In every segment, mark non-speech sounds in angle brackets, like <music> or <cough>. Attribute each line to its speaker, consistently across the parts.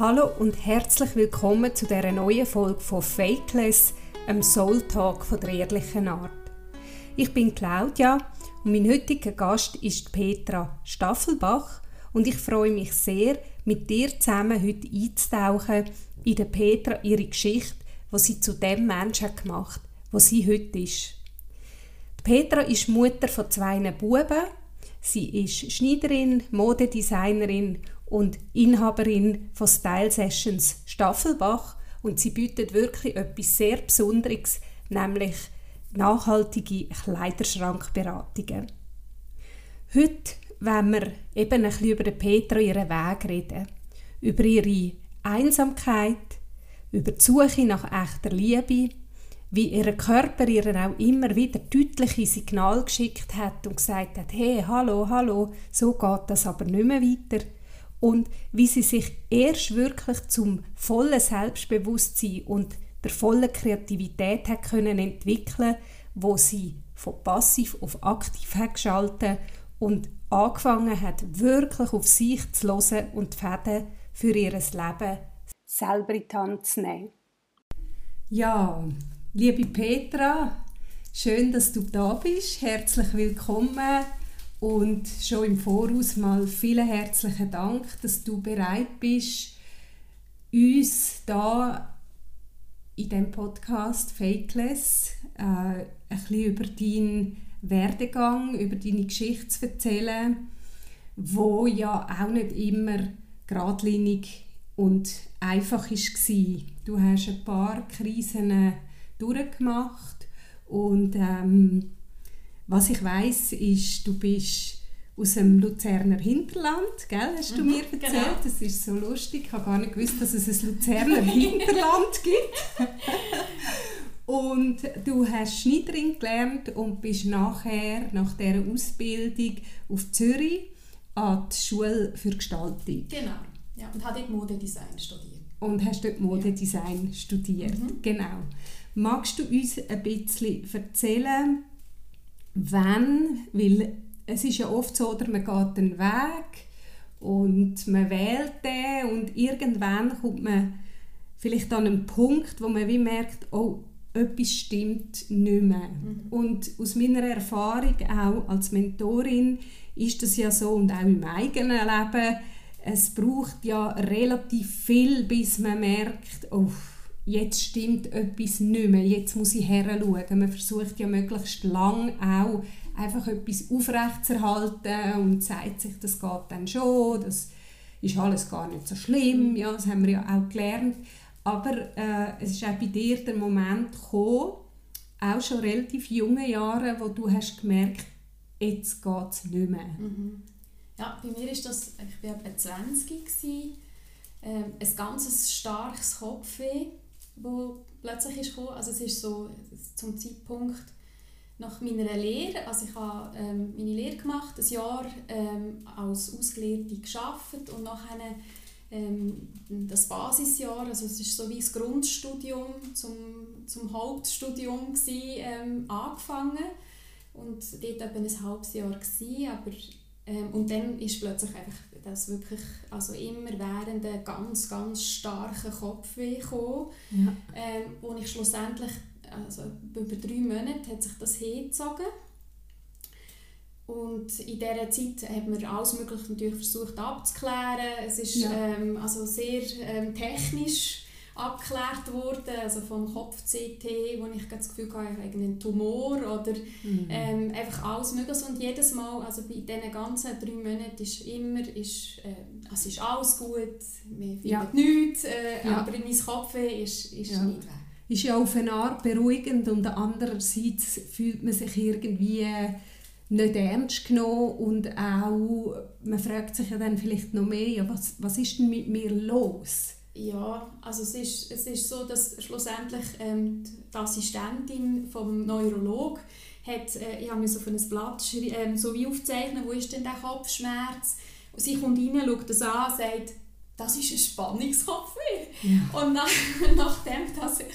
Speaker 1: Hallo und herzlich willkommen zu dieser neuen Folge von Fakeless, einem Soul Talk von der ehrlichen Art. Ich bin Claudia und mein heutiger Gast ist Petra Staffelbach und ich freue mich sehr, mit dir zusammen heute einzutauchen in der Petra ihre Geschichte, was sie zu dem Menschen gemacht, was sie heute ist. Petra ist Mutter von zwei Buben. Sie ist Schneiderin, Modedesignerin und Inhaberin von Style Sessions Staffelbach. Und sie bietet wirklich etwas sehr Besonderes, nämlich nachhaltige Kleiderschrankberatungen. Heute wenn wir eben ein bisschen über Petra ihren Weg reden, über ihre Einsamkeit, über die Suche nach echter Liebe, wie ihr Körper ihr auch immer wieder deutliche Signal geschickt hat und gesagt hat, hey, hallo, hallo, so geht das aber nicht mehr weiter – und wie sie sich erst wirklich zum vollen Selbstbewusstsein und der vollen Kreativität hat können entwickeln, wo sie von passiv auf aktiv hat geschaltet und angefangen hat wirklich auf sich zu hören und die Fäden für ihr Leben selber in die Hand zu nehmen. Ja, liebe Petra, schön, dass du da bist. Herzlich willkommen und schon im Voraus mal vielen herzlichen Dank, dass du bereit bist, uns da in dem Podcast Fakeless äh, ein bisschen über deinen Werdegang, über deine Geschichte zu erzählen, wo ja auch nicht immer geradlinig und einfach war. Du hast ein paar Krisen durchgemacht und ähm, was ich weiß, ist, du bist aus dem Luzerner Hinterland, gell, hast du mhm, mir erzählt. Genau. Das ist so lustig. Ich habe gar nicht gewusst, dass es ein Luzerner <laughs> Hinterland gibt. und du hast Schneiderin gelernt und bist nachher, nach dieser Ausbildung, auf Zürich an die Schule für Gestaltung.
Speaker 2: Genau, ja, und habe dort Modedesign studiert.
Speaker 1: Und hast dort Modedesign ja. studiert, mhm. genau. Magst du uns ein bisschen erzählen, wenn, weil es ist ja oft so, oder man geht den Weg und man wählt den und irgendwann kommt man vielleicht an einen Punkt, wo man wie merkt, oh, etwas stimmt nicht mehr. Mhm. Und aus meiner Erfahrung auch als Mentorin ist das ja so und auch im eigenen Leben, es braucht ja relativ viel, bis man merkt, oh, jetzt stimmt etwas nicht mehr, jetzt muss ich heranschauen. Man versucht ja möglichst lang auch einfach etwas aufrechtzuerhalten und sagt sich, das geht dann schon, das ist alles gar nicht so schlimm, ja, das haben wir ja auch gelernt. Aber äh, es ist auch bei dir der Moment gekommen, auch schon relativ junge Jahre, wo du hast gemerkt, jetzt geht es nicht mehr.
Speaker 2: Mhm. Ja, bei mir ist das, ich war etwa 20 gewesen, äh, ein ganz starkes Kopfweh wo plötzlich ist gekommen. Also es ist so zum Zeitpunkt nach meiner Lehre, also ich habe ähm, meine Lehre gemacht, ein Jahr ähm, als Ausgelehrte geschafft und nachher ähm, das Basisjahr, also es ist so wie das Grundstudium zum, zum Hauptstudium gewesen, ähm, angefangen. Und dort etwa ein halbes Jahr gewesen, aber ähm, und dann ist plötzlich einfach das wirklich also immer während einen ganz, ganz starken Kopfweh gekommen, ja. ähm, wo ich schlussendlich, also über drei Monate hat sich das hingezogen. Und in dieser Zeit hat man alles Mögliche natürlich versucht abzuklären. Es ist ja. ähm, also sehr ähm, technisch abgeklärt worden, also vom Kopf-CT, wo ich das Gefühl hatte, ich habe einen Tumor oder mhm. ähm, einfach alles Mögliche. Und jedes Mal, also bei diesen ganzen drei Monaten ist immer, ist, äh, also ist alles gut, wir finden ja. nichts, äh, ja. aber in meinem Kopf ist, ist ja. nicht weg.
Speaker 1: Ist ja auf eine Art beruhigend und andererseits fühlt man sich irgendwie nicht ernst genommen und auch, man fragt sich ja dann vielleicht noch mehr, ja, was, was ist denn mit mir los?
Speaker 2: Ja, also es ist, es ist so, dass schlussendlich ähm, die Assistentin vom Neurolog hat, äh, ich so auf ein Blatt ähm, so wie aufzeichnen, wo ist denn der Kopfschmerz? Und sie kommt rein, schaut das an, sagt, das ist ein Spannungskopfweh. Ja. Und nach, <laughs> nachdem, dass ich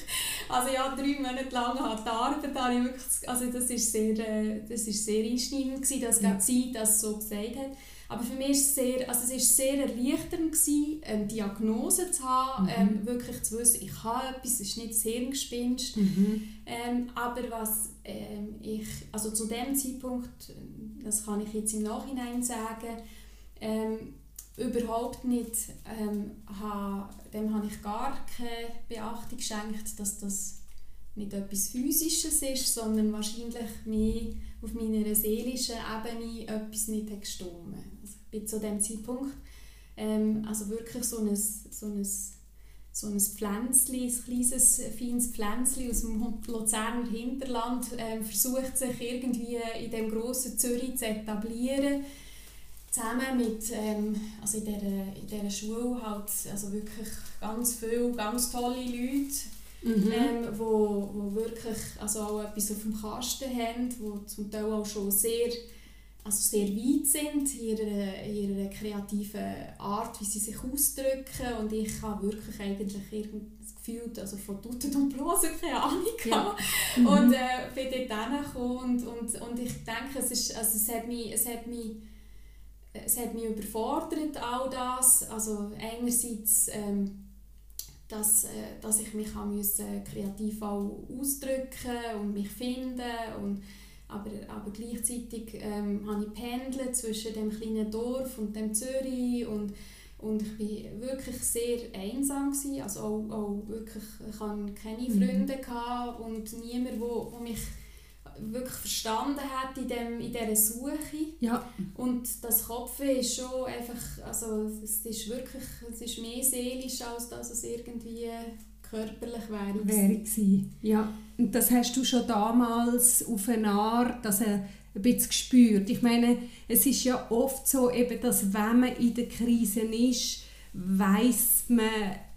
Speaker 2: also ja, drei Monate lang harte Arbeit habe, ich wirklich, also das ist sehr, äh, das ist sehr einschneidend gewesen, dass ja. sie das so gesagt hat. Aber für mich ist es sehr, also es ist sehr erleichternd gewesen, eine Diagnose zu haben, mhm. ähm, wirklich zu wissen, ich habe etwas, es ist nicht das Hirngespinst. Mhm. Ähm, aber was ähm, ich, also zu dem Zeitpunkt, das kann ich jetzt im Nachhinein sagen, ähm, überhaupt nicht, ähm, ha, dem habe ich gar keine Beachtung geschenkt, dass das nicht etwas Physisches ist, sondern wahrscheinlich mehr auf meiner seelischen Ebene etwas nicht gestimmt. Also ich bin zu dem Zeitpunkt ähm, also wirklich so ein, so ein, so ein Pflänzchen, ein kleines, feines Pflänzchen aus dem Luzerner Hinterland ähm, versucht sich irgendwie in dem grossen Zürich zu etablieren zusammen mit, ähm, also in dieser, in dieser Schule halt, also wirklich ganz viele, ganz tolle Leute, mhm. ähm, wo, wo wirklich also auch etwas auf dem Kasten haben, die zum Teil auch schon sehr, also sehr weit sind in ihrer, in ihrer kreativen Art, wie sie sich ausdrücken und ich habe wirklich eigentlich das Gefühl, also von Tutten und Blosen keine Ahnung ja. <laughs> mhm. und äh, bin dort hingekommen und, und, und ich denke, es, ist, also es hat mich, es hat mich es hat mich überfordert, all das. Also einerseits, ähm, dass, äh, dass ich mich auch müssen, kreativ auch ausdrücken und mich finden und aber, aber gleichzeitig ähm, habe ich pendelt zwischen dem kleinen Dorf und dem Zürich und, und ich war wirklich sehr einsam gewesen. also auch, auch wirklich, ich hatte keine mhm. Freunde mhm. und niemand, wo, wo mich wirklich verstanden hat in, dem, in dieser Suche.
Speaker 1: Ja.
Speaker 2: Und das Kopf ist schon einfach, also es ist wirklich, es ist mehr seelisch, als dass es irgendwie körperlich wäre.
Speaker 1: Wäre gewesen. Ja. Und das hast du schon damals auf eine Art, also ein bisschen gespürt. Ich meine, es ist ja oft so, eben, dass wenn man in der Krise ist, weiß man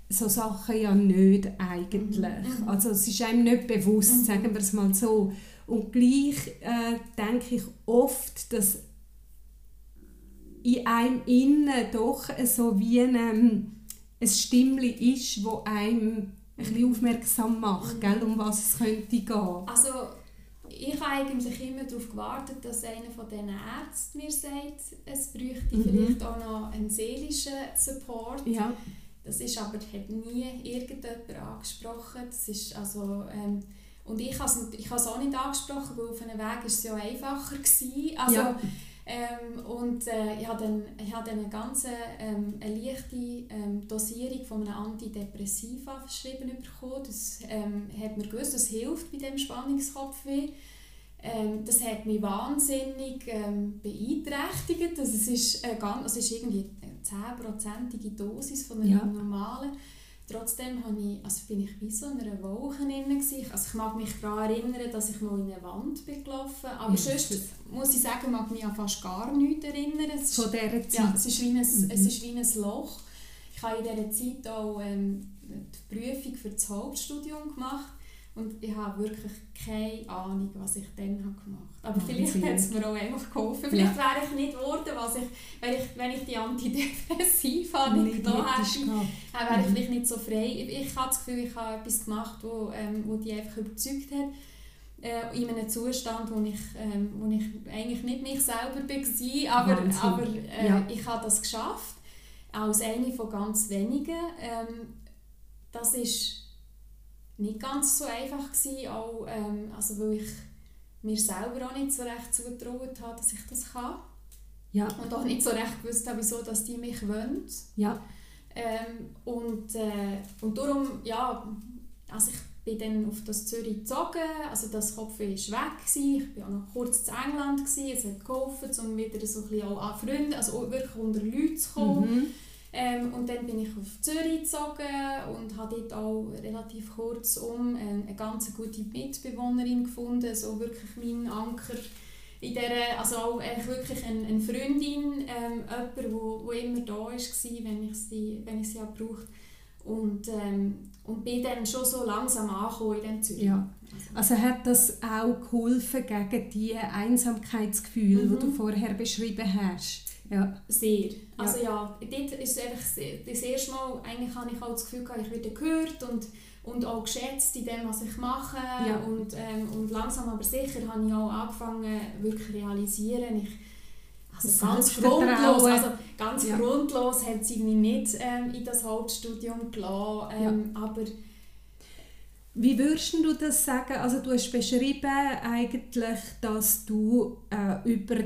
Speaker 1: so Sachen ja nicht eigentlich. Mhm. Also es ist einem nicht bewusst, mhm. sagen wir es mal so. Und gleich äh, denke ich oft, dass in einem innen doch so wie ein, ähm, ein Stimmli ist, wo einem ein bisschen aufmerksam macht, mhm. gell, um was es könnte gehen.
Speaker 2: Also ich habe eigentlich immer darauf gewartet, dass einer von diesen Ärzten mir sagt, es bräuchte mhm. vielleicht auch noch einen seelischen Support.
Speaker 1: Ja.
Speaker 2: Das ist aber hat nie irgendjemand angesprochen. Das ist also, ähm, und ich habe es ich auch nicht angesprochen, weil auf einem Weg war es ja einfacher. Gewesen. Also, ja. Ähm, und äh, ich habe dann, ich habe dann eine ganz ähm, eine leichte ähm, Dosierung von einem Antidepressiva verschrieben bekommen. Das ähm, hat mir gewusst, das hilft bei dem Spannungskopfweh. Ähm, das hat mich wahnsinnig ähm, beeinträchtigt. Also es, ist, äh, ganz, also es ist irgendwie eine 10%ige Dosis von einer ja. normalen Trotzdem habe ich, also bin ich wie so in einer Wolke drin. Also ich mag mich daran erinnern, dass ich mal in eine Wand bin gelaufen Aber ja, sonst muss ich sagen, mag mich an fast gar nichts erinnern. Es
Speaker 1: Von dieser Zeit?
Speaker 2: Ja, es ist wie ein, mhm. es ist wie ein Loch. Ich habe in dieser Zeit auch ähm, die Prüfung für das Hauptstudium gemacht und ich habe wirklich keine Ahnung, was ich dann habe gemacht habe. Aber oh, vielleicht hat es mir auch einfach geholfen. Vielleicht ja. wäre ich nicht geworden, was ich, wenn, ich, wenn ich die Antidepressiva <laughs> nicht genommen hätte, äh, wäre ich mhm. vielleicht nicht so frei. Ich, ich habe das Gefühl, ich habe etwas gemacht, wo, ähm, wo die einfach überzeugt hat. Äh, in einem Zustand, wo ich, ähm, wo ich eigentlich nicht mich selber war, aber, aber äh, ja. ich habe das geschafft. Als eine von ganz wenigen. Ähm, das ist nicht ganz so einfach gewesen, auch, ähm, also weil ich mir selber auch nicht so recht zugetraut habe, dass ich das kann.
Speaker 1: Ja.
Speaker 2: Und auch nicht so recht gewusst habe, wieso dass die mich wollen.
Speaker 1: Ja.
Speaker 2: Ähm, und, äh, und darum, ja, also ich bin dann auf das Zürich gezogen, also das Kopf war weg, gewesen. ich war auch noch kurz in England, gewesen. es hat geholfen, um wieder so ein bisschen auch an Freunde, also wirklich unter Leute zu kommen. Mhm. Ähm, und dann bin ich auf Zürich gezogen und habe dort auch relativ kurzum eine, eine ganz gute Mitbewohnerin gefunden, so wirklich mein Anker in der, also auch wirklich eine, eine Freundin, ähm, jemand, wo, wo immer da war, wenn ich sie, wenn ich sie auch brauchte. Und, ähm, und bin dann schon so langsam angekommen in Zürich.
Speaker 1: Ja. Also hat das auch geholfen gegen die Einsamkeitsgefühle, mhm. die du vorher beschrieben hast?
Speaker 2: Ja. Sehr. Also ja, dort ist einfach das erste Mal, eigentlich habe ich auch das Gefühl gehabt, ich werde gehört und, und auch geschätzt in dem, was ich mache. Ja. Und, ähm, und langsam aber sicher habe ich auch angefangen, wirklich zu realisieren, ich Also ganz grundlos, also ganz ja. grundlos hat sie mich nicht ähm, in das Hauptstudium gelassen, ähm, ja. aber
Speaker 1: wie würdest du das sagen? Also du hast beschrieben eigentlich, dass du äh, über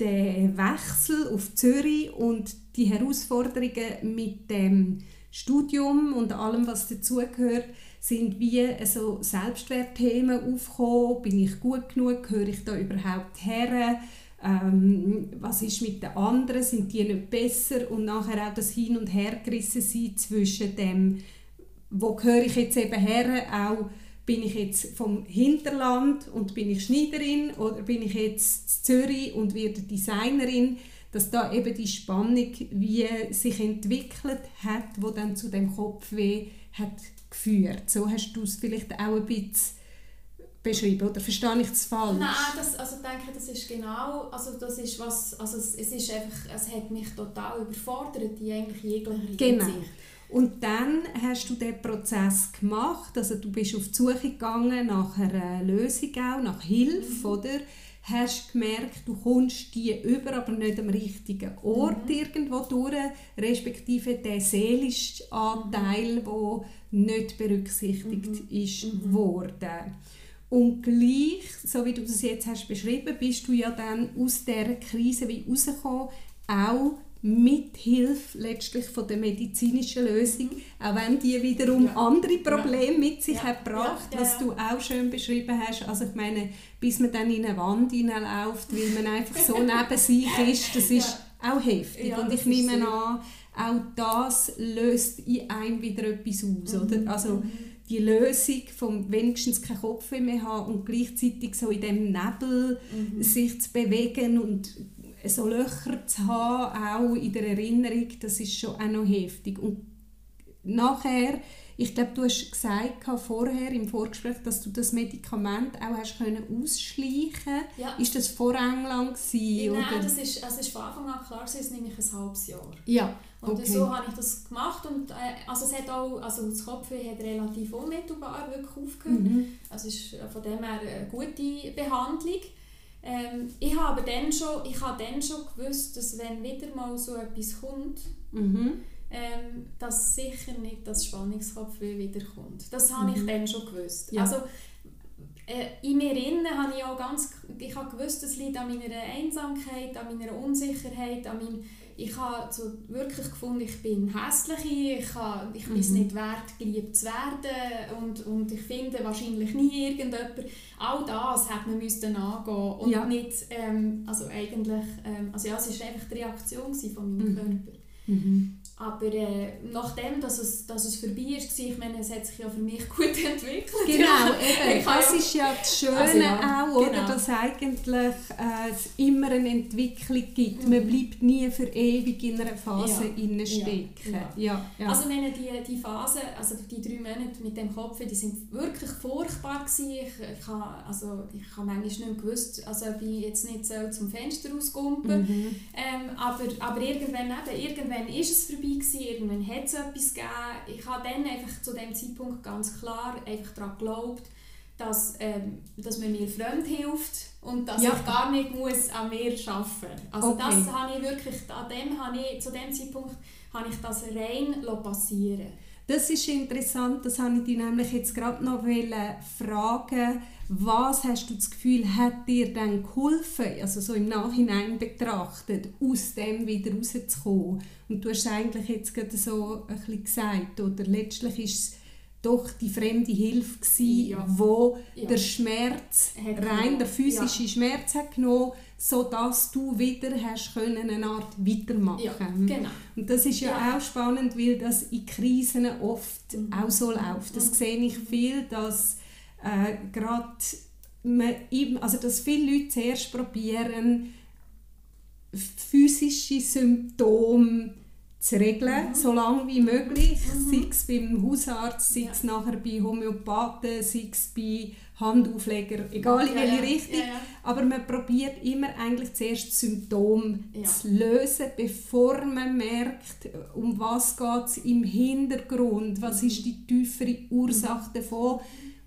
Speaker 1: den Wechsel auf Zürich und die Herausforderungen mit dem Studium und allem, was dazugehört, sind wie so Selbstwertthemen aufgekommen. Bin ich gut genug? Gehöre ich da überhaupt her? Ähm, was ist mit den anderen? Sind die nicht besser? Und nachher auch das Hin- und Hergerissen sein zwischen dem wo gehöre ich jetzt eben her, auch bin ich jetzt vom Hinterland und bin ich Schneiderin oder bin ich jetzt in Zürich und werde Designerin, dass da eben die Spannung wie sich entwickelt hat, wo dann zu dem Kopfweh hat geführt. So hast du es vielleicht auch ein bisschen beschrieben oder verstehe ich es falsch?
Speaker 2: Nein, das, also denke das ist genau, also das ist was, also es, es ist einfach, es hat mich total überfordert, die eigentlich jegliche
Speaker 1: genau. Hinsicht. Und dann hast du den Prozess gemacht, also du bist auf die Suche gegangen nach einer Lösung auch, nach Hilfe, mhm. oder? Hast gemerkt, du kommst die über, aber nicht am richtigen Ort mhm. irgendwo durch, respektive der seelische Anteil, der nicht berücksichtigt mhm. ist mhm. worden. Und gleich, so wie du das jetzt hast beschrieben, bist du ja dann aus dieser Krise wie rausgekommen, auch mit Hilfe letztlich von der medizinischen Lösung, auch wenn die wiederum ja. andere Probleme mit sich ja. hat gebracht, ja. was du auch schön beschrieben hast. Also ich meine, bis man dann in eine Wand hineinläuft, weil man einfach so <laughs> neben sich ist, das ist auch heftig. Und ich nehme an, auch das löst in einem wieder etwas aus, mhm. oder? Also die Lösung vom wenigstens keinen Kopf mehr haben und gleichzeitig so in dem Nebel mhm. sich zu bewegen und so Löcher zu haben, auch in der Erinnerung, das ist schon auch noch heftig. Und nachher, ich glaube, du hast gesagt vorher im Vorgespräch, dass du das Medikament auch hast können ausschleichen. Ja. Ist das vor England
Speaker 2: gewesen, Nein, oder? das ist, also ist von Anfang an klar, es ist nämlich ein halbes Jahr.
Speaker 1: Ja.
Speaker 2: Und okay. so habe ich das gemacht und äh, also es hat auch, also das Kopfweh hat relativ unmittelbar wirklich aufgehört. Mhm. Also es ist von dem her eine gute Behandlung. Ähm, ich habe dann schon, ich habe dann schon gewusst, dass wenn wieder mal so etwas kommt, mhm. ähm, dass sicher nicht das Spannungskopfweh wiederkommt. Das habe mhm. ich dann schon gewusst. Ja. Also, äh, in mir innen habe ich auch ganz, ich habe gewusst, es liegt an meiner Einsamkeit, an meiner Unsicherheit, an meinem ich habe so wirklich gefunden, ich bin hässlich, ich, habe, ich bin es mhm. nicht wert, geliebt zu werden und, und ich finde wahrscheinlich nie irgendjemand. All das hat man müssen angehen und ja. nicht, ähm, also eigentlich, ähm, also ja, es war einfach die Reaktion von meinem mhm. Körper. Mhm. Aber äh, nachdem dass es, dass es vorbei ist, ich meine, es hat sich ja für mich <laughs> gut entwickelt.
Speaker 1: Genau, eben. das ist ja das Schöne also ja, auch, oder? Genau. dass eigentlich äh, es immer eine Entwicklung gibt. Mhm. Man bleibt nie für ewig in einer Phase ja. stecken. Ja. Ja.
Speaker 2: Ja. Also meine, die, die Phase, also die drei Monate mit dem Kopf, die sind wirklich furchtbar gewesen. Ich, ich habe also, ich manchmal nicht gewusst, also ob ich jetzt nicht so zum Fenster rauskumpen. Mhm. Ähm, aber, aber irgendwann, eben, irgendwann ist es vorbei gewesen, irgendwann hat es etwas gegeben. Ich habe dann einfach zu dem Zeitpunkt ganz klar einfach daran geglaubt, dass, ähm, dass man mir fremd hilft und dass ja. ich gar nicht muss an mir arbeiten muss. Also okay. das habe ich wirklich, an dem habe ich, zu dem Zeitpunkt habe ich das rein passieren
Speaker 1: Das ist interessant, das habe ich dich nämlich jetzt gerade noch fragen was hast du das Gefühl, hat dir dann geholfen, also so im Nachhinein betrachtet, aus dem wieder rauszukommen? Und du hast eigentlich jetzt gerade so ein bisschen gesagt, oder letztlich ist es doch die fremde Hilfe gewesen, ja. wo ja. der Schmerz, hat rein der physische ja. Schmerz hat genommen, sodass du wieder hast können eine Art weitermachen. Ja,
Speaker 2: genau.
Speaker 1: Und das ist ja, auch spannend, weil das in Krisen oft mhm. auch so läuft. Das mhm. sehe ich viel, dass äh, gerade also dass viele Leute zuerst probieren, physische Symptome zu regeln, mhm. so lange wie möglich, mhm. sei es beim Hausarzt, sei es ja. nachher bei Homöopathen, sei es bei Handaufleger, egal in welche ja, Richtung. Ja, Aber man probiert immer eigentlich zuerst das Symptom zu lösen, bevor man merkt, um was es im Hintergrund, was ist die tiefere Ursache davon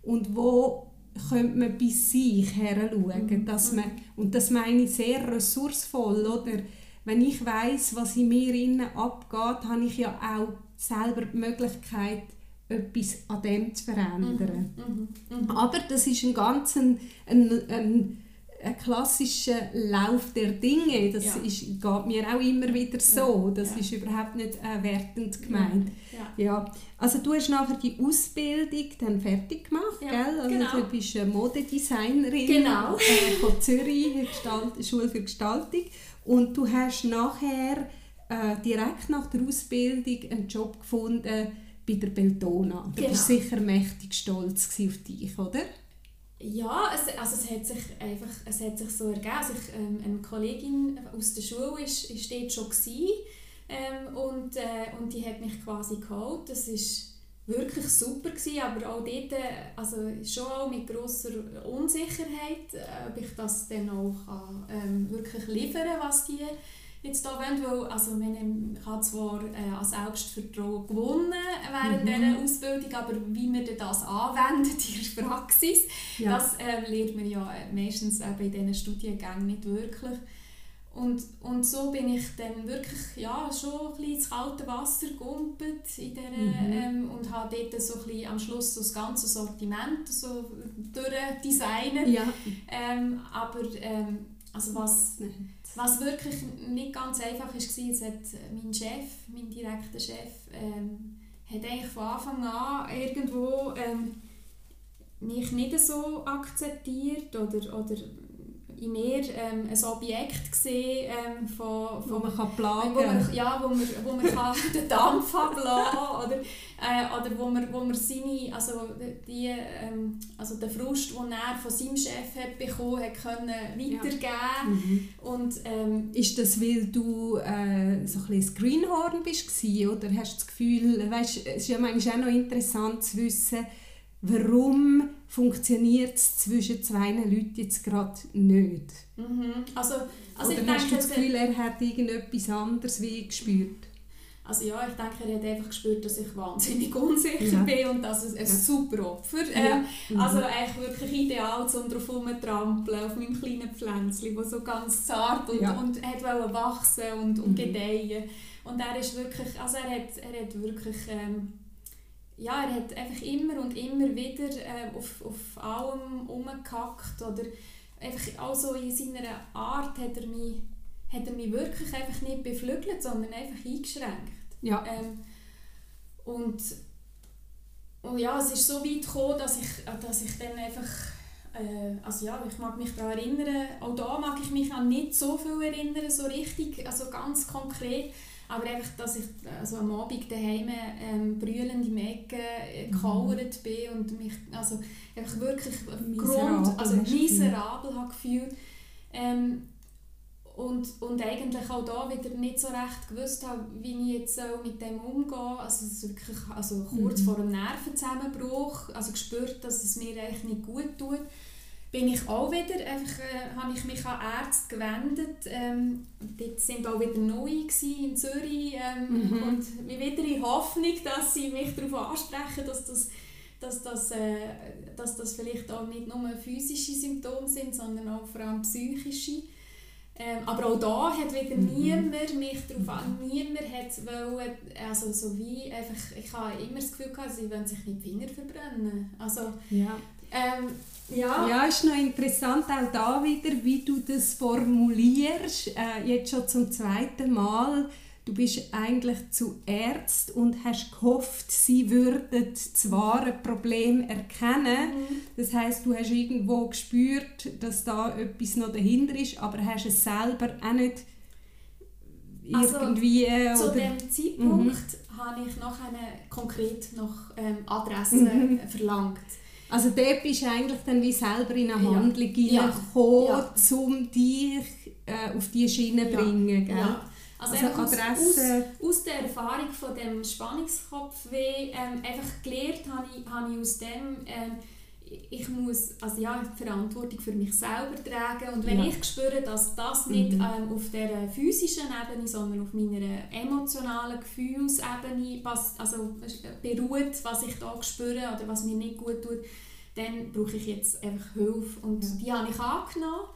Speaker 1: und wo könnte man bei sich her schauen, mhm. dass man, und das meine ich sehr ressourcevoll, oder? Wenn ich weiß, was in mir innen abgeht, habe ich ja auch selber die Möglichkeit, etwas an dem zu verändern. Mhm. Mhm. Mhm. Aber das ist ein ganz ein, ein, ein ein klassischer Lauf der Dinge. Das ja. ist, geht mir auch immer wieder so. Das ja. ist überhaupt nicht äh, wertend gemeint. Ja. ja. Also du hast nachher die Ausbildung dann fertig gemacht, gell? Also genau. du bist eine Modedesignerin
Speaker 2: genau.
Speaker 1: äh, von Zürich, <laughs> Gestalt, Schule für Gestaltung. Und du hast nachher äh, direkt nach der Ausbildung einen Job gefunden bei der Beltona. Du genau. bist sicher mächtig stolz auf dich, oder?
Speaker 2: Ja, es, also es, hat sich einfach, es hat sich so ergeben. Also ich, ähm, eine Kollegin aus der Schule ist, ist dort schon gewesen, ähm, und, äh, und die hat mich quasi geholt. Das war wirklich super, gewesen, aber auch dort also schon auch mit grosser Unsicherheit, äh, ob ich das dann auch kann, ähm, wirklich liefern kann, was die jetzt da wollen, also ich habe zwar äh, an Selbstvertrauen gewonnen während mhm. dieser Ausbildung, aber wie man das anwendet in der Praxis, ja. das äh, lernt man ja meistens eben in diesen Studiengängen nicht wirklich. Und, und so bin ich dann wirklich ja, schon ein bisschen ins kalte Wasser gegumpelt in dieser, mhm. ähm, und habe dort so ein bisschen am Schluss so das ganze Sortiment so durchdesignet. Ja. Ähm, aber ähm, also was, was wirklich nicht ganz einfach war, ist, hat mein Chef, mein direkter Chef, ähm, hat eigentlich von Anfang an irgendwo ähm, mich nicht so akzeptiert oder, oder in mir ähm, ein Objekt gesehen, ähm, von,
Speaker 1: von, wo man kann plagen
Speaker 2: wo man, Ja, wo man, wo man kann <laughs> den Dampf ablassen oder, äh, oder wo man, wo man seine, also, die, ähm, also den Frust, den er von seinem Chef hat bekommen hat, können weitergeben ja. mhm. und ähm,
Speaker 1: Ist das, weil du äh, so ein bisschen Greenhorn bist oder hast du das Gefühl, weißt, es ist ja manchmal auch noch interessant zu wissen, warum funktioniert es zwischen zwei Leuten jetzt gerade nicht?
Speaker 2: Mhm. Also, also
Speaker 1: Oder
Speaker 2: ich
Speaker 1: hast denke, du das Gefühl, er hat irgendetwas anderes wie gespürt?
Speaker 2: Also ja, ich denke, er hat einfach gespürt, dass ich wahnsinnig <laughs> unsicher ja. bin und dass es ein ja. super Opfer ja. mhm. Also eigentlich wirklich ideal, um drauf herumzutrampeln, auf meinem kleinen Pflänzchen, das so ganz zart und, ja. und hat wachsen und, und mhm. gedeihen. Und er ist wirklich, also er hat, er hat wirklich... Ähm, ja, er hat einfach immer und immer wieder äh, auf, auf allem umgehackt oder einfach also in seiner Art hat er mich, hat er mich wirklich einfach nicht beflügelt, sondern einfach eingeschränkt.
Speaker 1: Ja.
Speaker 2: Ähm, und, und ja, es ist so weit gekommen, dass ich, dass ich dann einfach äh, also ja, ich mag mich daran erinnern, auch da mag ich mich an nicht so viel erinnern, so richtig, also ganz konkret, aber einfach, dass ich also am Abend daheim ähm, brüllend im Ecke äh, mhm. gekauert bin und mich also einfach wirklich miserabel, Grund, also miserabel habe gefühlt. Ähm, und, und eigentlich auch da wieder nicht so recht gewusst habe, wie ich jetzt mit dem umgehe. Also, es wirklich, also kurz mhm. vor einem Nervenzusammenbruch, also gespürt, dass es mir eigentlich nicht gut tut bin ich auch wieder, einfach, äh, habe ich mich an Ärzte gewendet. Ähm, dort sind auch wieder neue in Zürich ähm, mhm. und wieder in Hoffnung, dass sie mich darauf ansprechen, dass das, dass, das, äh, dass das vielleicht auch nicht nur physische Symptome sind, sondern auch vor allem psychische. Ähm, aber auch da hat wieder mhm. niemand mich darauf an, niemand hat wollen, also so wie einfach, ich habe immer das Gefühl gehabt, sie wollen sich nicht die Finger verbrennen. Also,
Speaker 1: ja.
Speaker 2: Ähm, ja.
Speaker 1: ja, ist noch interessant auch da wieder, wie du das formulierst. Äh, jetzt schon zum zweiten Mal. Du bist eigentlich zu Ärzt und hast gehofft, sie würden das wahre Problem erkennen. Mhm. Das heißt, du hast irgendwo gespürt, dass da etwas noch dahinter ist, aber hast es selber auch nicht
Speaker 2: also, irgendwie... Äh, zu dem Zeitpunkt mhm. habe ich noch eine konkret noch ähm, Adresse mhm. verlangt.
Speaker 1: Also dort bist du eigentlich dann wie selber in eine Handlung ja. gekommen, ja. um dich äh, auf diese Schiene zu bringen. Gell? Ja.
Speaker 2: Also, also Adresse. Aus, aus, der Erfahrung von dem Spannungskopfweh ähm, einfach gelernt habe ich, habe ich aus dem, ähm, ich muss also ja, die Verantwortung für mich selber tragen und wenn ja. ich spüre, dass das nicht mhm. ähm, auf der physischen Ebene, sondern auf meiner emotionalen Gefühlsebene also beruht, was ich da spüre oder was mir nicht gut tut, dann brauche ich jetzt einfach Hilfe. Und ja. die habe ich angenommen.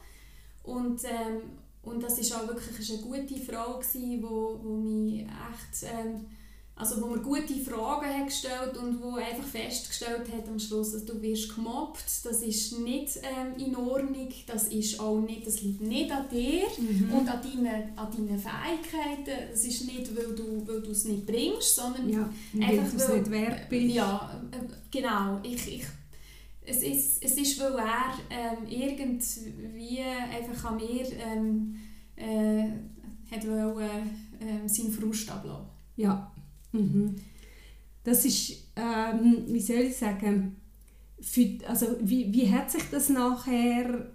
Speaker 2: Und, ähm, und das war auch wirklich eine gute Frau, die wo, wo mich echt... Ähm, also wo man gute Fragen hat gestellt und wo einfach festgestellt hat am Schluss, dass du wirst gemobbt, das ist nicht ähm, in Ordnung, das ist auch nicht, das liegt nicht an dir mhm. und an deinen, an deinen Fähigkeiten, es ist nicht, weil du, weil du es nicht bringst, sondern
Speaker 1: ja, einfach, weil du nicht wert bist.
Speaker 2: Ja, äh, genau, ich, ich es ist, es ist, weil er ähm, irgendwie einfach an mir ähm, äh, hat wollen, äh, seinen Frust ablassen.
Speaker 1: Ja, Mhm. Das ist, ähm, wie soll ich sagen, für, also wie, wie hat sich das nachher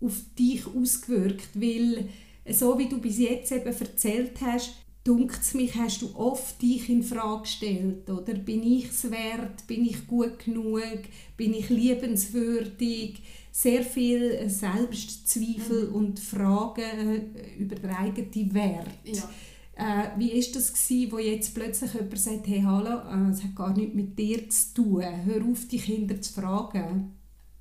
Speaker 1: auf dich ausgewirkt? Weil so wie du bis jetzt eben erzählt hast, dunkt mich, hast du oft dich in Frage gestellt, oder? Bin ich es wert? Bin ich gut genug? Bin ich liebenswürdig? Sehr viel Selbstzweifel mhm. und Fragen äh, über den eigenen Wert.
Speaker 2: Ja.
Speaker 1: Äh, wie war das, gewesen, wo jetzt plötzlich jemand sagt, hey, hallo, äh, es hat gar nichts mit dir zu tun, hör auf, die Kinder zu fragen?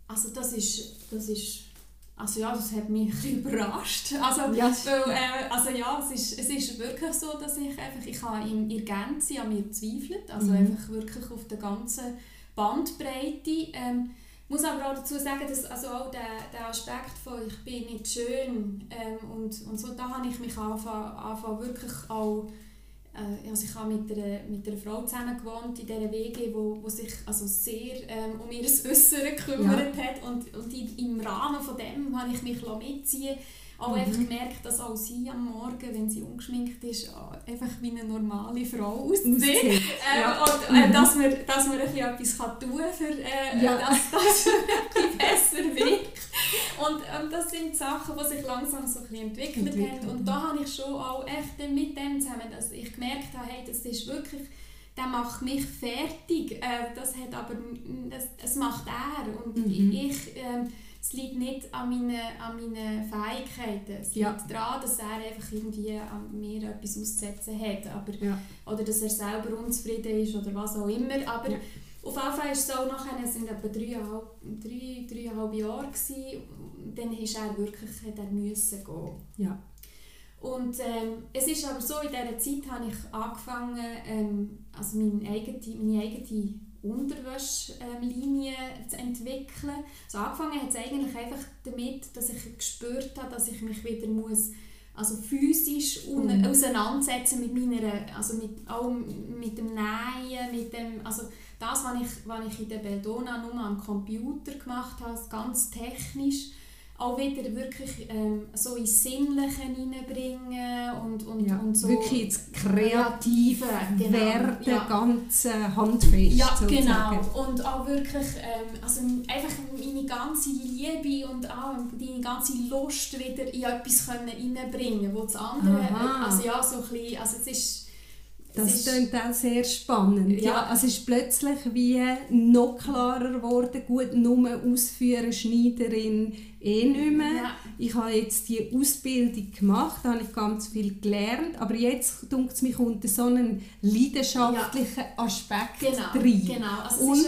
Speaker 2: Also das ist, das ist also ja, das hat mich ein <laughs> überrascht. Also, ja. Weil, äh, also ja, es ist, es ist wirklich so, dass ich einfach, ich habe in, in Gänze an mir zweifelt, also mhm. einfach wirklich auf der ganzen Bandbreite. Ähm, muss aber auch dazu sagen, dass also auch der, der Aspekt von «ich bin nicht schön» ähm, und, und so, da habe ich mich angefangen, angefangen wirklich auch äh, also ich habe mit einer, mit einer Frau zusammen gewohnt in dieser WG, wo, wo sich also sehr ähm, um ihr Äußeren gekümmert ja. hat und, und im Rahmen von dem habe ich mich mitziehen auch mhm. einfach gemerkt, dass auch sie am Morgen, wenn sie ungeschminkt ist, einfach wie eine normale Frau <laughs> aussieht. Äh, ja. Und äh, mhm. dass, man, dass man etwas kann tun kann, für, äh, ja. <laughs> dass das <laughs> besser wirkt. Und ähm, das sind Sachen, die sich langsam so ein entwickelt, entwickelt haben. Und da habe ich schon auch echt mit dem zusammen, dass ich gemerkt habe, hey, das ist wirklich der macht mich fertig. Äh, das hat aber, das, das macht er. Und mhm. ich, äh, es liegt nicht an meinen, an meinen Fähigkeiten. Es ja. liegt daran, dass er einfach irgendwie an mir etwas auszusetzen hat. Aber, ja. Oder dass er selber unzufrieden ist oder was auch immer. Aber ja. auf jeden Fall ist es auch nachher, es waren etwa dreieinhalb, drei, dreieinhalb Jahre, gewesen, dann ist er wirklich, hat er müssen gehen.
Speaker 1: Ja.
Speaker 2: Und ähm, es ist aber so, in dieser Zeit habe ich angefangen, ähm, also meine eigene, meine eigene Unterwäschlinie zu entwickeln. Also angefangen hat es eigentlich einfach damit, dass ich gespürt habe, dass ich mich wieder muss also physisch mhm. auseinandersetzen mit meiner, also mit, auch mit dem Nähen, mit dem, also das, was ich, was ich in der Beldona nur am Computer gemacht habe, ganz technisch, auch wieder wirklich ähm, so ins Sinnliche hineinbringen und, und,
Speaker 1: ja,
Speaker 2: und so.
Speaker 1: Wirklich ins Kreative genau, werden, ja. ganz äh, handfest
Speaker 2: Ja, sozusagen. genau. Und auch wirklich, ähm, also einfach meine ganze Liebe und auch deine ganze Lust wieder in etwas reinbringen können, wo das andere, Aha. also ja, so ein bisschen, also es ist
Speaker 1: das klingt auch sehr spannend. Ja. ja. also es ist plötzlich wie noch klarer geworden, gut, nur ausführen, Schneiderin eh nicht mehr. Ja. Ich habe jetzt die Ausbildung gemacht, da habe ich ganz viel gelernt, aber jetzt tut es mich unter so einen leidenschaftlichen ja. Aspekt
Speaker 2: genau,
Speaker 1: rein.
Speaker 2: Genau. Also
Speaker 1: Und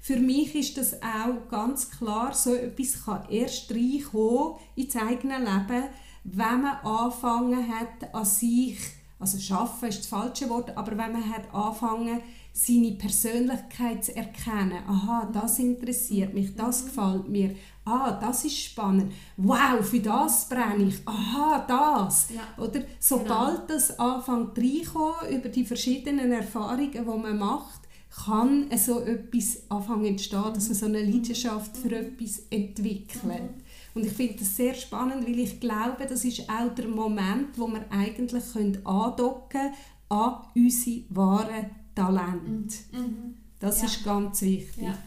Speaker 1: für mich ist das auch ganz klar, so etwas kann erst reinkommen ins eigene Leben, wenn man angefangen hat, an sich also schaffen ist das falsche Wort, aber wenn man hat anfangen, seine Persönlichkeit zu erkennen, aha, das interessiert mich, das gefällt mir, ah, das ist spannend, wow, für das brenne ich, aha, das. Ja. Oder sobald genau. das anfängt reinkommen über die verschiedenen Erfahrungen, die man macht, kann so etwas anfangen entstehen, dass man so eine Leidenschaft für etwas entwickelt. Und ich finde das sehr spannend, weil ich glaube, das ist auch der Moment, wo wir eigentlich andocken können an unsere wahren Talente. Mhm. mhm. Das ja. ist ganz wichtig.
Speaker 2: Ja.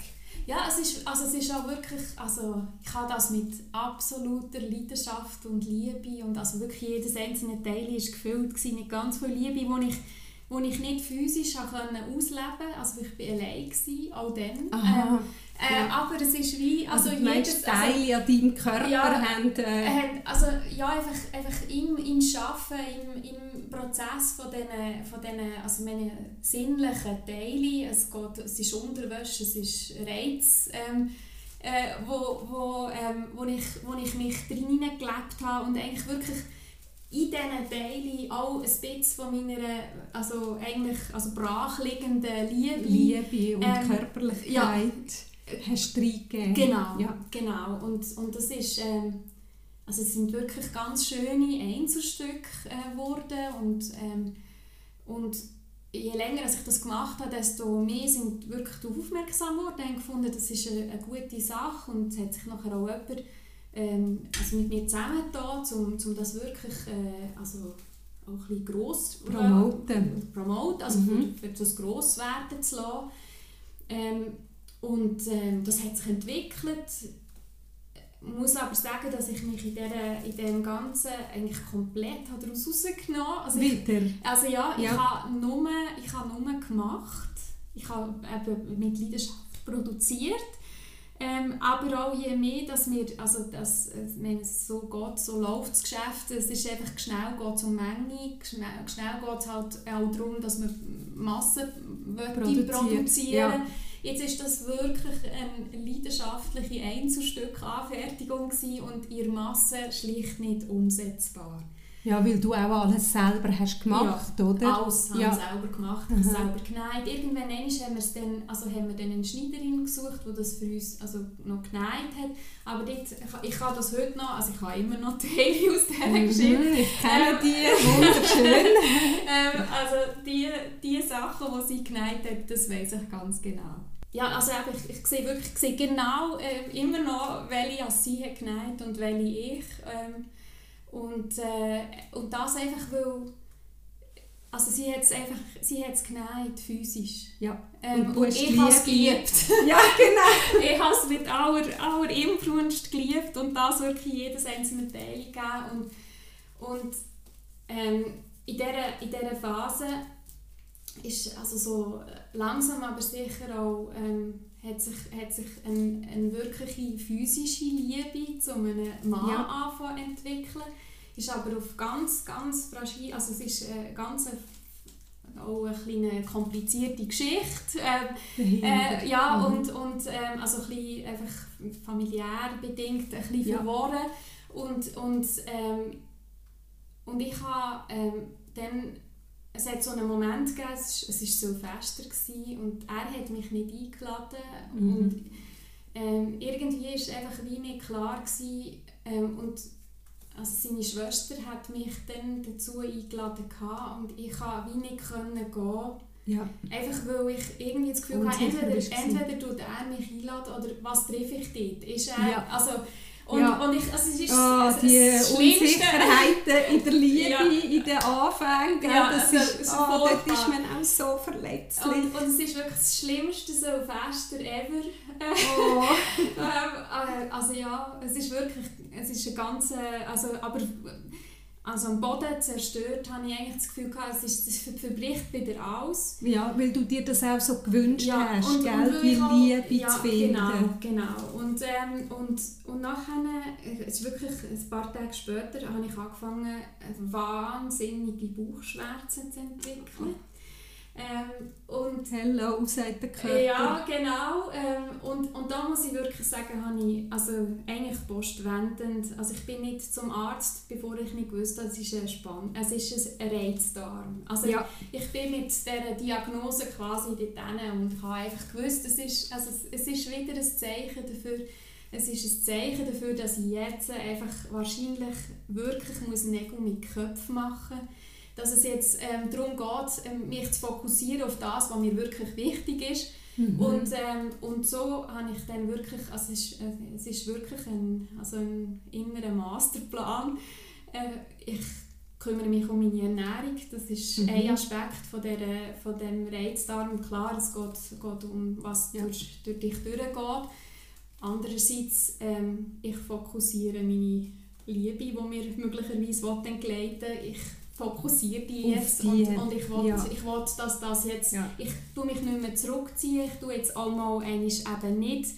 Speaker 2: Ja, es ist, also es ist auch wirklich, also ich habe das mit absoluter Leidenschaft und Liebe und also wirklich jedes einzelne Teil war gefüllt mit ganz viel Liebe, die ich wo ich nicht physisch ausleben konnte. Also ich war allein, auch dann.
Speaker 1: Aha.
Speaker 2: Ähm, äh, ja. Aber es ist wie... Also,
Speaker 1: also jedes Teil also, an deinem Körper ja, haben... Äh,
Speaker 2: also ja, einfach, einfach im, im Arbeiten, im, im Prozess von diesen, von diesen also meine sinnlichen Teilen, es, geht, es ist Unterwäsche, es ist Reiz, ähm, äh, wo, wo, ähm, wo, ich, wo ich mich drin gelebt habe und eigentlich wirklich in diesen Teilen auch ein bisschen von meiner also eigentlich also brachliegenden Liebe,
Speaker 1: Liebe und ähm, Körperlichkeit ja, hast du reingegeben.
Speaker 2: Genau, ja. genau. Und, und das ist, ähm, also es sind wirklich ganz schöne Einzelstücke äh, geworden und, ähm, und je länger ich das gemacht habe, desto mehr sind wirklich darauf aufmerksam geworden und gefunden, das ist eine, eine, gute Sache und es hat sich nachher auch jemand ähm, also mit mir zusammengetan, um, um das wirklich äh, also auch ein bisschen gross
Speaker 1: promoten,
Speaker 2: promoten also mhm. für, für das gross werden zu lassen. Ähm, und ähm, das hat sich entwickelt. Ich muss aber sagen, dass ich mich in, der, in dem Ganzen eigentlich komplett daraus rausgenommen also
Speaker 1: Wieder?
Speaker 2: also ja, ich habe nur, ich habe nur gemacht. Ich habe eben mit Leidenschaft produziert. Ähm, aber auch je mehr, dass wir, also das, wenn es so geht, so läuft das Geschäft, es ist einfach schnell geht um Menge, schnell, schnell geht es halt auch darum, dass man Massen produziert. produzieren ja. Jetzt ist das wirklich eine leidenschaftliche Einzelstück-Anfertigung und ihre Masse schlicht nicht umsetzbar.
Speaker 1: Ja, weil du auch alles selber hast gemacht,
Speaker 2: ja,
Speaker 1: oder?
Speaker 2: alles haben ja. selber gemacht, mhm. selber geneigt. Irgendwann haben, wir dann, also haben wir dann eine Schneiderin gesucht, die das für uns also noch geneigt hat. Aber dort, ich, ich habe das heute noch, also ich habe immer noch Teile aus dieser mhm, Geschichte.
Speaker 1: Ich kenne ähm, die, wunderschön. <laughs>
Speaker 2: ähm, also die, die Sachen, die sie geneigt hat, das weiß ich ganz genau ja, also ich, ich sehe wirklich ich sehe genau äh, immer noch, welche sie hat geneigt und welche ich. Ähm, und, äh, und das einfach, weil also sie hat es einfach, sie hat es geneigt, physisch.
Speaker 1: Ja.
Speaker 2: Ähm, und, und ich habe es geliebt. <laughs>
Speaker 1: ja, genau. <laughs>
Speaker 2: ich habe es mit aller, aller Inbrunst geliebt und das wirklich jedes einzelne Teil gegeben. Und, und ähm, in, dieser, in dieser Phase ist also so langsam aber sicher auch ähm, hat sich, hat sich eine, eine wirkliche physische Liebe zu einem Mann ja. anfangen entwickeln. Ist aber auf ganz, ganz fragil, also es ist eine ganz auch eine kleine komplizierte Geschichte. Ähm, äh, ja, mhm. und, und ähm, also ein bisschen einfach familiär bedingt, ein bisschen ja. verworren. Und, und, ähm, und ich habe ähm, dann es hat so einen Moment gegeben, es war so fester und er hat mich nicht eingeladen mhm. und ähm, irgendwie war es einfach wie nicht klar gewesen, ähm, und also seine Schwester hat mich dann dazu eingeladen und ich konnte wie nicht können gehen.
Speaker 1: Ja.
Speaker 2: Einfach weil ich irgendwie das Gefühl hatte, entweder, entweder tut er mich einladen oder was treffe ich dort. Ist er,
Speaker 1: ja.
Speaker 2: also, und,
Speaker 1: ja.
Speaker 2: und ich, also es ist,
Speaker 1: oh, also die Unsicherheiten in der Liebe, ja. in den Anfängen, ja, das also, ist, oh, dort ist man auch so verletzlich.
Speaker 2: Und, und es ist wirklich das Schlimmste so Fester ever.
Speaker 1: Oh. <laughs>
Speaker 2: ähm, äh, also ja, es ist wirklich, es ist ein ganz, also, aber also am Boden zerstört, habe ich eigentlich das Gefühl gehabt, es ist, das verbricht wieder alles.
Speaker 1: Ja, weil du dir das auch so gewünscht ja, hast, und, gell? Und die Liebe ja, zu finden.
Speaker 2: genau, genau. Und, ähm, und, und nachher, es ist wirklich ein paar Tage später, habe ich angefangen, wahnsinnige Bauchschmerzen zu entwickeln. Ähm, und
Speaker 1: Hello, sagt der Körper.
Speaker 2: Ja, genau. Ähm, und, und da muss ich wirklich sagen, habe ich also eigentlich postwendend, also ich bin nicht zum Arzt, bevor ich nicht wusste, es ist ein Spann, es ist ein Reizdarm. Also ja. ich bin mit dieser Diagnose quasi dort und habe einfach gewusst, es ist, also es ist wieder ein Zeichen dafür, es ist ein Zeichen dafür, dass ich jetzt einfach wahrscheinlich wirklich muss Nägel mit Köpfen machen muss dass es jetzt ähm, darum geht, ähm, mich zu fokussieren auf das, was mir wirklich wichtig ist. Mhm. Und, ähm, und so habe ich dann wirklich, also es ist, äh, es ist wirklich ein, also ein innerer Masterplan. Äh, ich kümmere mich um meine Ernährung, das ist mhm. ein Aspekt von, der, von dem Reizdarm. Klar, es geht, geht um, was ja. durch, durch dich durchgeht. Andererseits, ähm, ich fokussiere meine Liebe, die mir möglicherweise entgleiten will. Ich fokussiere dich jetzt und, und ich will, ja. ich will, dass das jetzt, ja. ich tue mich nicht mehr zurückziehen, ich tue jetzt einmal eben nicht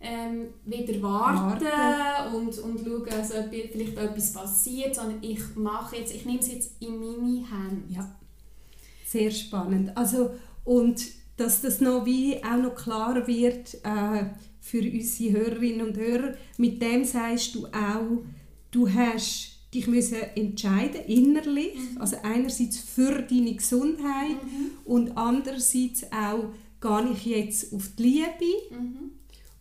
Speaker 2: ähm, wieder warten, warten, und, und schauen, also vielleicht etwas passiert, sondern ich mache jetzt, ich nehme es jetzt in meine Hände.
Speaker 1: Ja, sehr spannend. Also, und dass das noch wie auch noch klarer wird äh, für unsere Hörerinnen und Hörer, mit dem sagst du auch, du hast dich müssen entscheiden innerlich, mhm. also einerseits für deine Gesundheit mhm. und andererseits auch, gehe ich jetzt auf die Liebe mhm.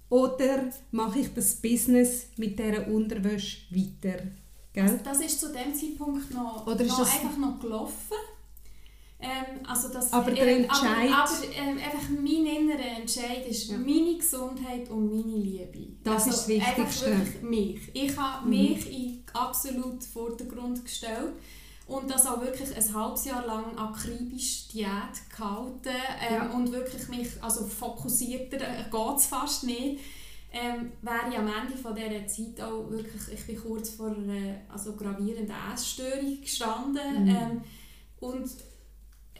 Speaker 1: oder mache ich das Business mit dieser Unterwäsche weiter?
Speaker 2: Gell? Also das ist zu dem Zeitpunkt noch, oder noch einfach noch gelaufen. Ähm, also das,
Speaker 1: aber der äh, Entscheid...
Speaker 2: Aber, aber äh, einfach mein innerer Entscheid ist ja. meine Gesundheit und meine Liebe.
Speaker 1: Das
Speaker 2: also
Speaker 1: ist das Wichtigste.
Speaker 2: Einfach wirklich mich. Ich habe mhm. mich in absolut Vordergrund gestellt und das auch wirklich ein halbes Jahr lang akribisch Diät gehalten ähm, ja. und wirklich mich, also fokussierter äh, geht es fast nicht. Ähm, wäre ich am Ende von dieser Zeit auch wirklich, ich bin kurz vor einer also gravierenden Essstörung gestanden mhm. ähm, und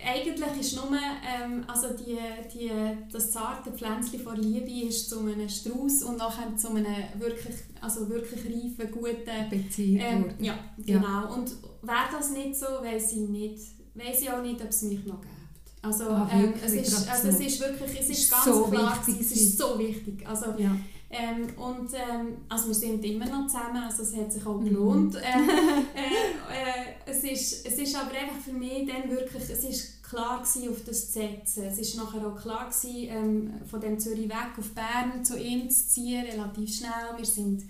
Speaker 2: eigentlich ist nur, ähm, also die, die, das zarte Pflänzchen von Liebe ist zu einem Strauß und nachher zu einem wirklich, also wirklich reifen, guten
Speaker 1: Beziehung. Ähm,
Speaker 2: ja, genau. Ja. Und wäre das nicht so, weiß ich nicht, weiß ich auch nicht, ob es mich noch gibt. Also, ah, ähm, es, ist, also es ist wirklich, es ist ganz so klar, wichtig, es ist so wichtig. Also, ja. Ähm, und ähm, also wir sind immer noch zusammen, also es hat sich auch mhm. gelohnt. Mhm. <laughs> Äh, äh, es, ist, es ist aber einfach für mich dann wirklich, es ist klar gewesen, auf das zu setzen. Es ist nachher auch klar gewesen, ähm, von dem Zürich weg auf Bern zu ihm zu ziehen, relativ schnell. Wir sind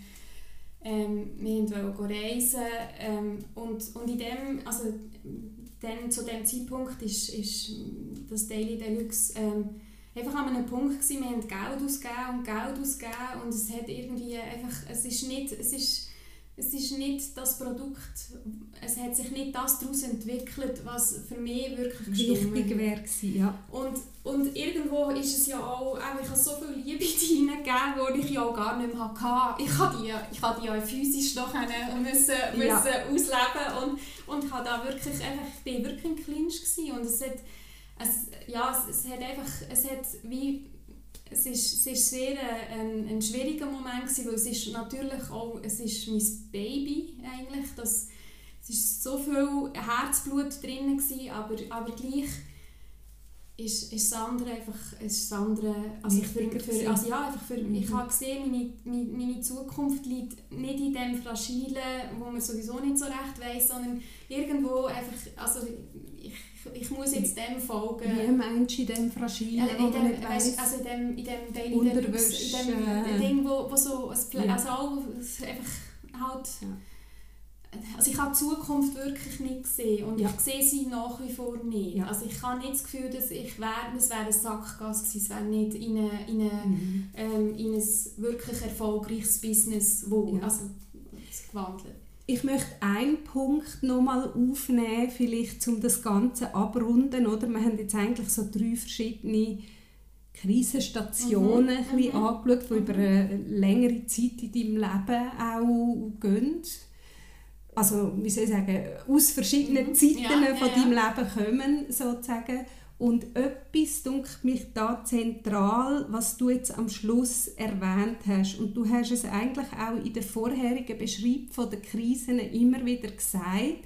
Speaker 2: ähm, wir wollten reisen ähm, und, und in dem, also dann, zu dem Zeitpunkt ist, ist das Daily Deluxe ähm, einfach an einem Punkt gewesen, wir haben Geld ausgegeben und Geld ausgegeben und es hat irgendwie einfach, es ist nicht, es ist, es ist nicht das Produkt, es hat sich nicht das daraus entwickelt, was für mich wirklich
Speaker 1: wichtig wäre ja.
Speaker 2: Und, und irgendwo ist es ja auch, auch ich habe so viel Liebe <laughs> hineingegeben, die ich ja auch gar nicht mehr hatte. Ich habe die, ich habe die ja physisch noch müssen, müssen ja. ausleben und, und habe da wirklich einfach, ich bin wirklich ein Clinch und es hat es, ja, es, es hat einfach, es hat wie, es ist, es ist sehr ein, ein schwieriger Moment gewesen, weil es ist natürlich auch, es ist mein Baby eigentlich, das, es ist so viel Herzblut drin gewesen, aber, aber gleich ist, ist das andere einfach ist das andere, also für, für, also ja, einfach für, mhm. ich habe gesehen, meine, meine, meine Zukunft liegt nicht in dem Fragilen, wo man sowieso nicht so recht weiß, sondern irgendwo einfach, also ich, ich muss jetzt dem folgen.
Speaker 1: Wie meinst du in dem Fragilen,
Speaker 2: ja, in dem, nicht weiss, also in dem, in dem Daily Deluxe, in dem Ding, wo, wo so, ja. also alles einfach halt... Ja also ich habe die Zukunft wirklich nicht gesehen und ja. ich sehe sie nach wie vor nicht. Ja. Also ich habe nicht das Gefühl, dass ich wäre, es wäre ein Sackgasse gewesen, es wäre nicht in, eine, in, eine, mhm. ähm, in ein wirklich erfolgreiches Business, wo, also gewandelt.
Speaker 1: Ich möchte einen Punkt nochmal aufnehmen, vielleicht um das Ganze abrunden. Oder? Wir haben jetzt eigentlich so drei verschiedene Krisenstationen mhm. mhm. angeschaut, die mhm. über eine längere Zeit in deinem Leben auch gehen also wie soll ich sagen, aus verschiedenen mhm. Zeiten ja, von ja, deinem ja. Leben kommen, sozusagen. Und etwas dunkelt mich da zentral, was du jetzt am Schluss erwähnt hast. Und du hast es eigentlich auch in der vorherigen Beschreibung von der Krisen immer wieder gesagt.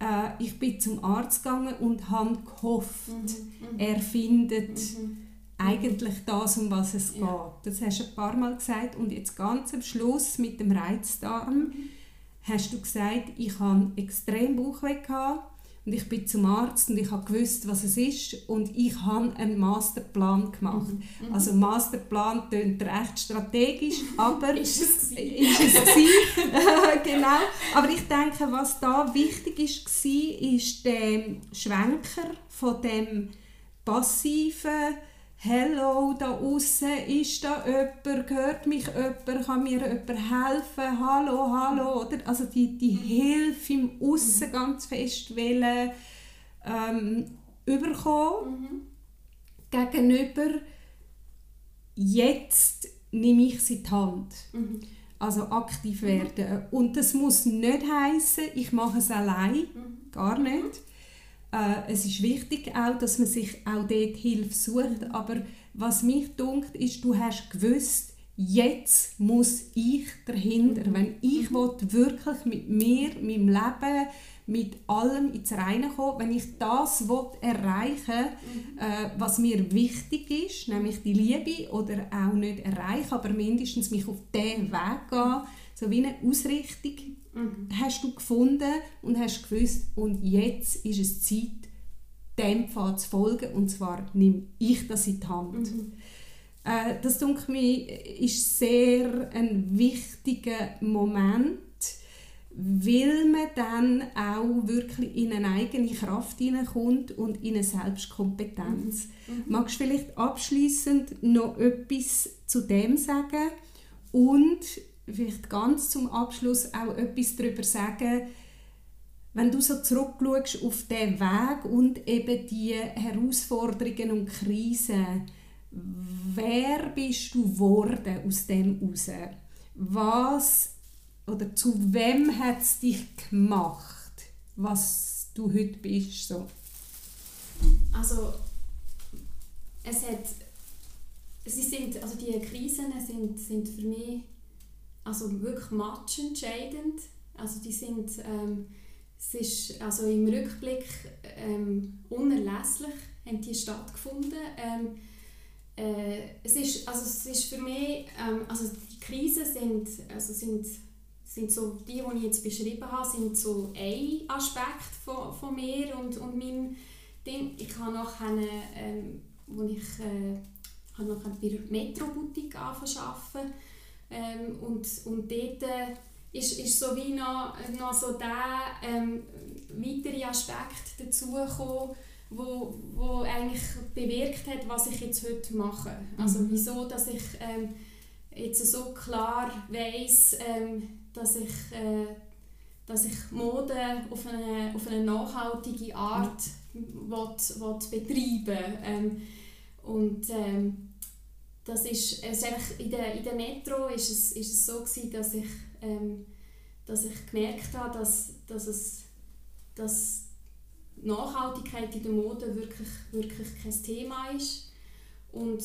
Speaker 1: Äh, ich bin zum Arzt gegangen und habe gehofft, mhm, mhm. er findet mhm. eigentlich das, um was es geht. Das hast du ein paar Mal gesagt. Und jetzt ganz am Schluss mit dem Reizdarm mhm hast du gesagt, ich hatte extrem Bauchweh und ich bin zum Arzt und ich habe gewusst, was es ist und ich habe einen Masterplan gemacht. Mhm. mhm. Also Masterplan klingt recht strategisch, <laughs> aber
Speaker 2: ist es
Speaker 1: ist es <laughs> genau. Aber ich denke, was da wichtig ist, war, ist der Schwenker von dem passiven Hello, da außen ist da jemand, hört mich jemand, kann mir jemand helfen, hallo, hallo, oder? Also die, die Hilfe im Aussen ganz fest wollen, ähm, überkommen. Mhm. Gegenüber, jetzt nehme ich sie in die Hand. Mhm. Also aktiv werden. Und das muss nicht heißen, ich mache es allein, mhm. gar nicht. Äh, es ist wichtig auch, dass man sich auch dort Hilfe sucht. Aber was mich dunkt, ist, du hast gewusst, jetzt muss ich dahinter. Mhm. Wenn ich mhm. wirklich mit mir, meinem Leben, mit allem ins Reine kommen, wenn ich das will erreichen mhm. äh, was mir wichtig ist, nämlich die Liebe oder auch nicht erreichen, aber mindestens mich auf diesen Weg gehen, so wie eine Ausrichtung mhm. hast du gefunden und hast gewusst, und jetzt ist es Zeit, dem Pfad zu folgen, und zwar nehme ich das in die Hand. Mhm. Äh, das, denke ich, ist sehr ein wichtiger Moment, weil man dann auch wirklich in eine eigene Kraft hineinkommt und in eine Selbstkompetenz. Mhm. mhm. Magst du vielleicht abschließend noch etwas zu dem sagen und vielleicht ganz zum Abschluss auch etwas darüber sagen, wenn du so zurückschaust auf den Weg und eben die Herausforderungen und Krisen, wer bist du geworden aus dem heraus? Was oder zu wem hat es dich gemacht, was du heute bist? So?
Speaker 2: Also, es hat, sie sind, also die Krisen sind, sind für mich also wirklich matchentscheidend. Also die sind, ähm, es ist also im Rückblick ähm, unerlässlich, haben die stattgefunden. Ähm, äh, es, ist, also es ist für mich, ähm, also die Krisen sind, also sind sind so die, die ich jetzt beschrieben habe, sind so ein Aspekt von, von mir und, und meinem Ding. Ich habe noch eine, ähm, wo ich äh, habe noch bei der Metro-Boutique angefangen ähm, und, und dort äh, ist, ist so wie noch, noch so der ähm, weitere Aspekt dazugekommen, wo, wo eigentlich bewirkt hat, was ich jetzt heute mache. Also mhm. wieso, dass ich ähm, jetzt so klar weiß, ähm, dass ich, äh, dass ich Mode auf eine, auf eine nachhaltige Art will, will betreiben ähm, und ähm, das ist, es ist einfach in der, in der Metro ist es, ist es so gewesen, dass ich, ähm, dass ich gemerkt habe, dass, dass, es, dass Nachhaltigkeit in der Mode wirklich, wirklich kein Thema ist. Und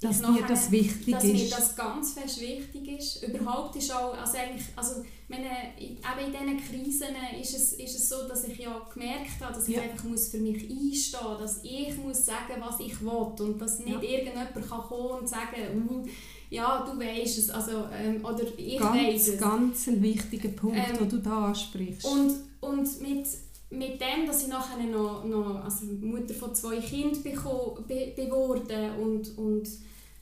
Speaker 1: dass dir das wichtig
Speaker 2: dass
Speaker 1: ist.
Speaker 2: Dass mir das ganz fest wichtig ist. Überhaupt ist auch, also eigentlich, also meine, eben in diesen Krisen ist es, ist es so, dass ich ja gemerkt habe, dass ich ja. einfach muss für mich einstehen muss, dass ich muss sagen, was ich will und dass nicht ja. irgendjemand kann kommen und sagen, uh, ja, du weißt es, also, ähm, oder ich
Speaker 1: ganz,
Speaker 2: weiss es.
Speaker 1: Ganz ein wichtiger Punkt, ähm, den du da ansprichst.
Speaker 2: Und, und mit, mit dem, dass ich nachher noch, noch also Mutter von zwei Kindern geworden und, und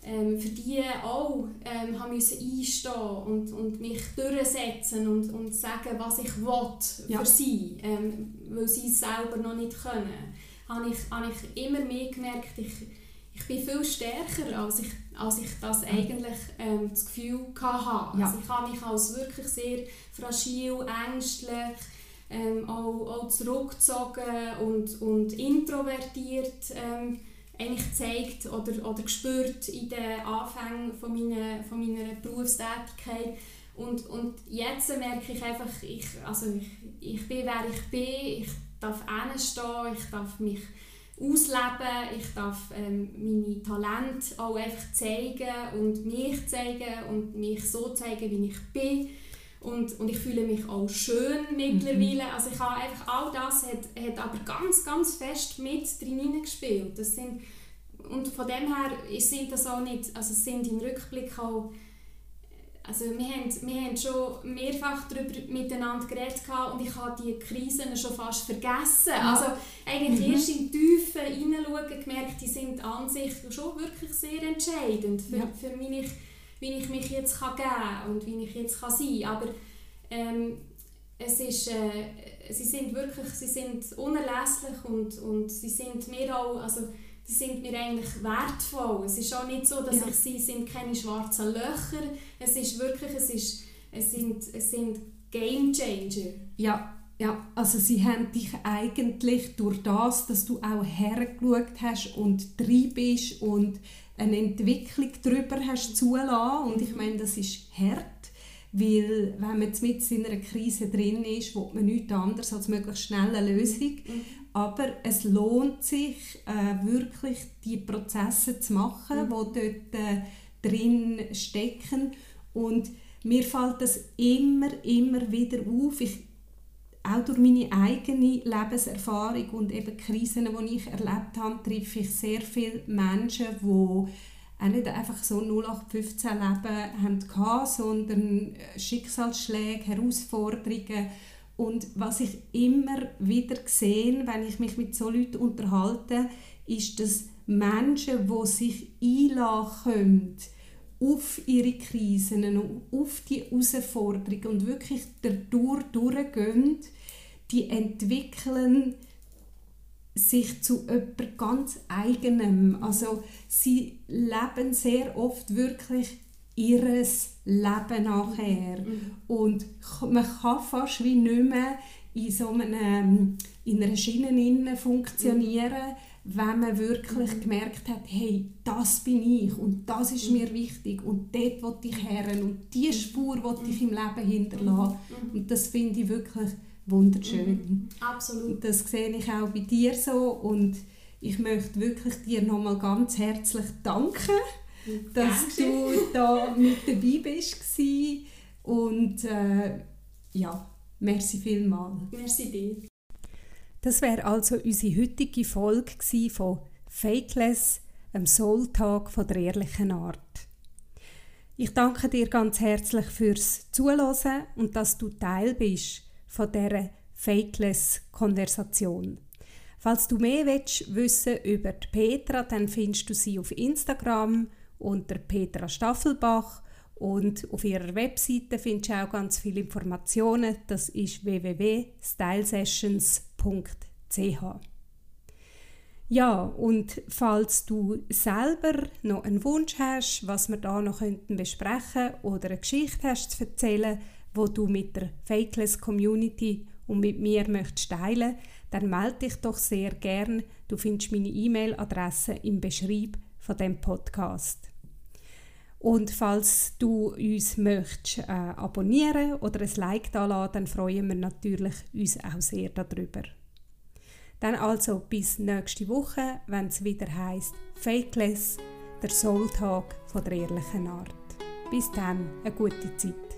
Speaker 2: ähm, für die auch ähm, haben müssen einstehen und, und mich durchsetzen und, und sagen, was ich will ja. für sie, ähm, weil sie es selber noch nicht können, habe ich, habe ich immer mehr gemerkt, ich, ich bin viel stärker, als ich, als ich das eigentlich ähm, das Gefühl hatte. Ja. Also ich habe mich als wirklich sehr fragil, ängstlich, ähm, auch, auch zurückgezogen und, und introvertiert ähm, eigentlich gezeigt oder, oder gespürt in den Anfängen von meiner, von meiner Berufstätigkeit. Und, und jetzt merke ich einfach, ich, also ich, ich bin, wer ich bin, ich darf hinstehen, ich darf mich ausleben, ich darf ähm, meine Talente auch einfach zeigen und mich zeigen und mich so zeigen, wie ich bin. Und, und ich fühle mich auch schön mittlerweile. Mhm. Also ich habe einfach, all das hat, hat aber ganz, ganz fest mit drin gespielt. Das sind, und von dem her sind das auch nicht, also sind im Rückblick auch, also wir haben, wir haben schon mehrfach darüber miteinander geredet und ich habe die Krisen schon fast vergessen. Also eigentlich mhm. erst in die Tiefe hineinschauen gemerkt, die sind an sich schon wirklich sehr entscheidend für, ja. für ich wie ich mich jetzt kann geben und wie ich jetzt kann sein kann. Aber ähm, es ist, äh, sie sind wirklich sie sind unerlässlich und, und sie sind mir auch, also die sind mir eigentlich wertvoll. Es ist auch nicht so, dass ja. ich sie sind keine schwarzen Löcher. Es ist wirklich, es, ist, es, sind, es sind Game Changer.
Speaker 1: Ja, ja, also sie haben dich eigentlich durch das, dass du auch hergeschaut hast und drin bist und eine Entwicklung darüber hast zulassen und ich meine, das ist hart, weil wenn man mit in einer Krise drin ist, will man nichts anderes als möglichst schnell eine Lösung. Mhm. Aber es lohnt sich äh, wirklich, die Prozesse zu machen, mhm. die dort äh, drin stecken. Und mir fällt das immer, immer wieder auf. Ich, auch durch meine eigene Lebenserfahrung und eben Krisen, die ich erlebt habe, treffe ich sehr viele Menschen, die auch nicht einfach so 0815 Leben hatten, sondern äh, Schicksalsschläge, Herausforderungen. Und was ich immer wieder sehe, wenn ich mich mit so Leuten unterhalte, ist, dass Menschen, die sich einladen können, auf ihre Krisen und auf die Herausforderungen und wirklich dadurch durchgehen, die entwickeln sich zu etwas ganz Eigenem. Also sie leben sehr oft wirklich ihres Leben nachher. Mhm. Und man kann fast wie nicht mehr in so einem, in einer Schiene funktionieren, mhm wenn man wirklich mhm. gemerkt hat, hey, das bin ich und das ist mhm. mir wichtig und dort will ich her und diese mhm. Spur will ich im Leben hinterlassen. Mhm. Und das finde ich wirklich wunderschön.
Speaker 2: Mhm. Absolut.
Speaker 1: Und das sehe ich auch bei dir so und ich möchte wirklich dir nochmal ganz herzlich danken, dass du da mit dabei bist und äh, ja, merci vielmals.
Speaker 2: Merci dir.
Speaker 1: Das wäre also unsere heutige Folge von Fakeless, einem Soul-Tag von der ehrlichen Art. Ich danke dir ganz herzlich fürs Zuhören und dass du Teil bist von dieser Fakeless-Konversation. Falls du mehr willst, wissen über Petra, dann findest du sie auf Instagram unter Petra Staffelbach und auf ihrer Webseite findest du auch ganz viele Informationen. Das ist www.stylesessions.ch. Ja, und falls du selber noch einen Wunsch hast, was wir da noch könnten besprechen oder eine Geschichte hast zu erzählen, wo du mit der Fakeless Community und mit mir möchtest teilen, dann melde dich doch sehr gern. Du findest meine E-Mail-Adresse im Beschreib von dem Podcast. Und falls du uns möchtest, äh, abonnieren oder ein Like da lassen, dann freuen wir natürlich uns auch sehr darüber. Dann also bis nächste Woche, wenn es wieder heißt Fakeless, der Soul Talk von der ehrlichen Art. Bis dann, eine gute Zeit.